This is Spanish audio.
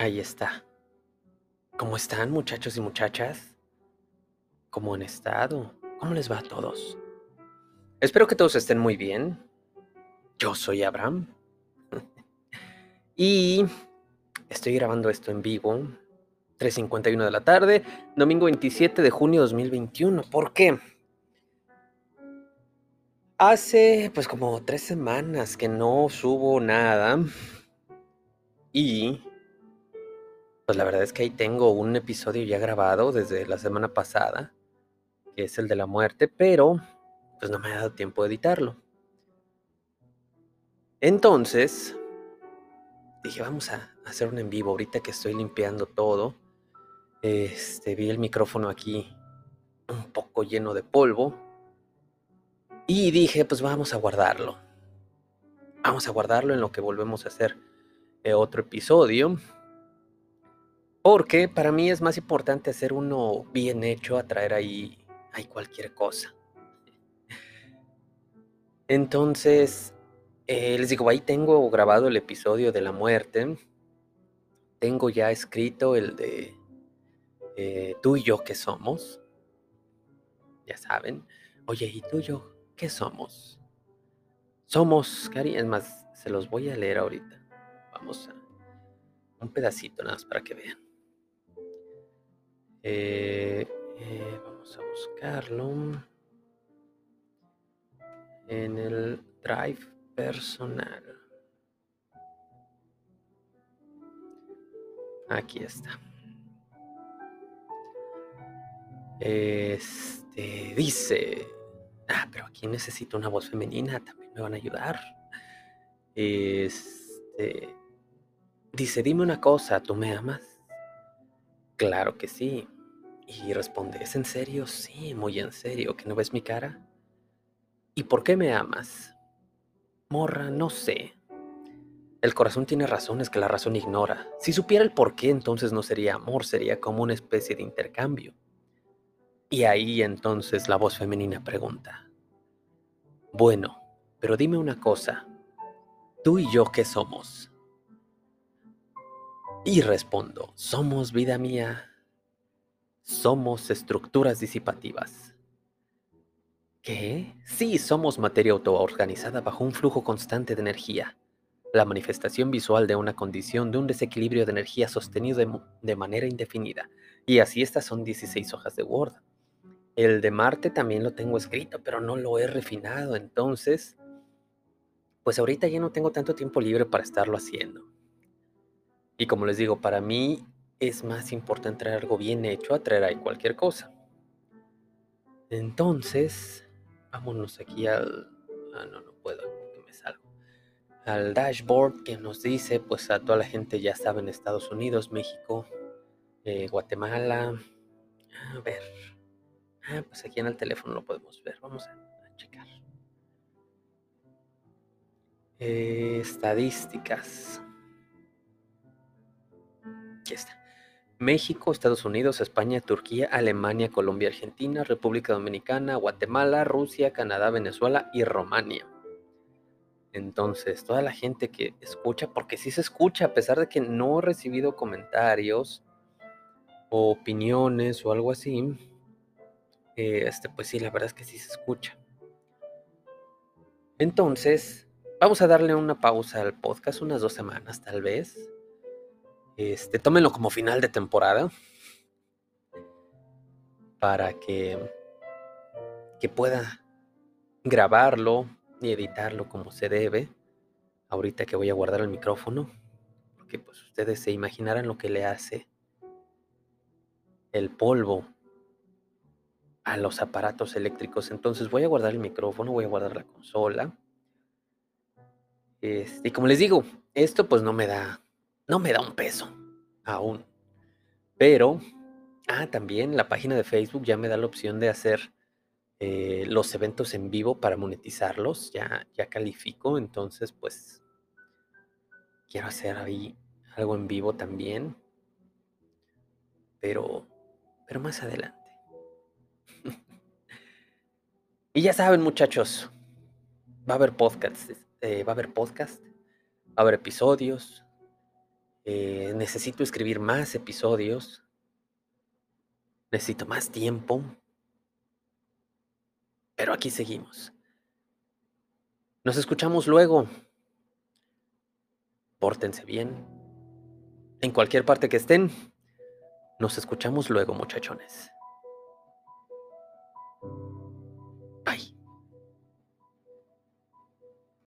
Ahí está. ¿Cómo están muchachos y muchachas? ¿Cómo han estado? ¿Cómo les va a todos? Espero que todos estén muy bien. Yo soy Abraham. y estoy grabando esto en vivo. 3.51 de la tarde, domingo 27 de junio de 2021. ¿Por qué? Hace pues como tres semanas que no subo nada. Y pues la verdad es que ahí tengo un episodio ya grabado desde la semana pasada, que es el de la muerte, pero pues no me ha dado tiempo de editarlo. Entonces, dije, vamos a hacer un en vivo ahorita que estoy limpiando todo. Este, vi el micrófono aquí un poco lleno de polvo. Y dije, pues vamos a guardarlo. Vamos a guardarlo en lo que volvemos a hacer eh, otro episodio. Porque para mí es más importante hacer uno bien hecho a traer ahí, ahí cualquier cosa. Entonces, eh, les digo, ahí tengo grabado el episodio de la muerte. Tengo ya escrito el de eh, tú y yo qué somos. Ya saben. Oye, ¿y tú y yo qué somos? Somos, Cari, es más, se los voy a leer ahorita. Vamos a un pedacito nada más para que vean. Eh, eh, vamos a buscarlo en el drive personal. Aquí está. Este dice, ah, pero aquí necesito una voz femenina, también me van a ayudar. Este dice, dime una cosa, ¿tú me amas? Claro que sí. Y responde, ¿es en serio? Sí, muy en serio, ¿que no ves mi cara? ¿Y por qué me amas? Morra, no sé. El corazón tiene razones que la razón ignora. Si supiera el por qué, entonces no sería amor, sería como una especie de intercambio. Y ahí entonces la voz femenina pregunta, bueno, pero dime una cosa, ¿tú y yo qué somos? Y respondo, somos vida mía, somos estructuras disipativas. ¿Qué? Sí, somos materia autoorganizada bajo un flujo constante de energía, la manifestación visual de una condición de un desequilibrio de energía sostenido de, manera indefinida. Y así estas son 16 hojas de Word. El de Marte también lo tengo escrito, pero no lo he refinado, entonces, pues ahorita ya no tengo tanto tiempo libre para estarlo haciendo. Y como les digo, para mí es más importante traer algo bien hecho a traer ahí cualquier cosa. Entonces, vámonos aquí al... Ah, no, no puedo, que me salgo. Al dashboard que nos dice, pues a toda la gente ya sabe en Estados Unidos, México, eh, Guatemala. A ver. Ah, pues aquí en el teléfono lo podemos ver. Vamos a, checar. Eh, estadísticas está. México, Estados Unidos, España, Turquía, Alemania, Colombia, Argentina, República Dominicana, Guatemala, Rusia, Canadá, Venezuela y Romania. Entonces, toda la gente que escucha, porque sí se escucha, a pesar de que no he recibido comentarios o opiniones o algo así, este, pues sí, la verdad es que sí se escucha. Entonces, vamos a darle una pausa al podcast, unas dos semanas tal vez este, tómenlo como final de temporada para que, que pueda grabarlo y editarlo como se debe. Ahorita que voy a guardar el micrófono, porque pues ustedes se imaginarán lo que le hace el polvo a los aparatos eléctricos. Entonces voy a guardar el micrófono, voy a guardar la consola. Este, y como les digo, esto pues no me da no me da un peso aún. Pero, ah, también la página de Facebook ya me da la opción de hacer eh, los eventos en vivo para monetizarlos. Ya, ya califico, entonces pues quiero hacer ahí algo en vivo también. Pero, pero más adelante. y ya saben, muchachos, va a haber podcasts, eh, va a haber podcast, va a haber episodios, Eh, necesito escribir más episodios. Necesito más tiempo. Pero aquí seguimos. Nos escuchamos luego. Pórtense bien. En cualquier parte que estén. Nos escuchamos luego, muchachones.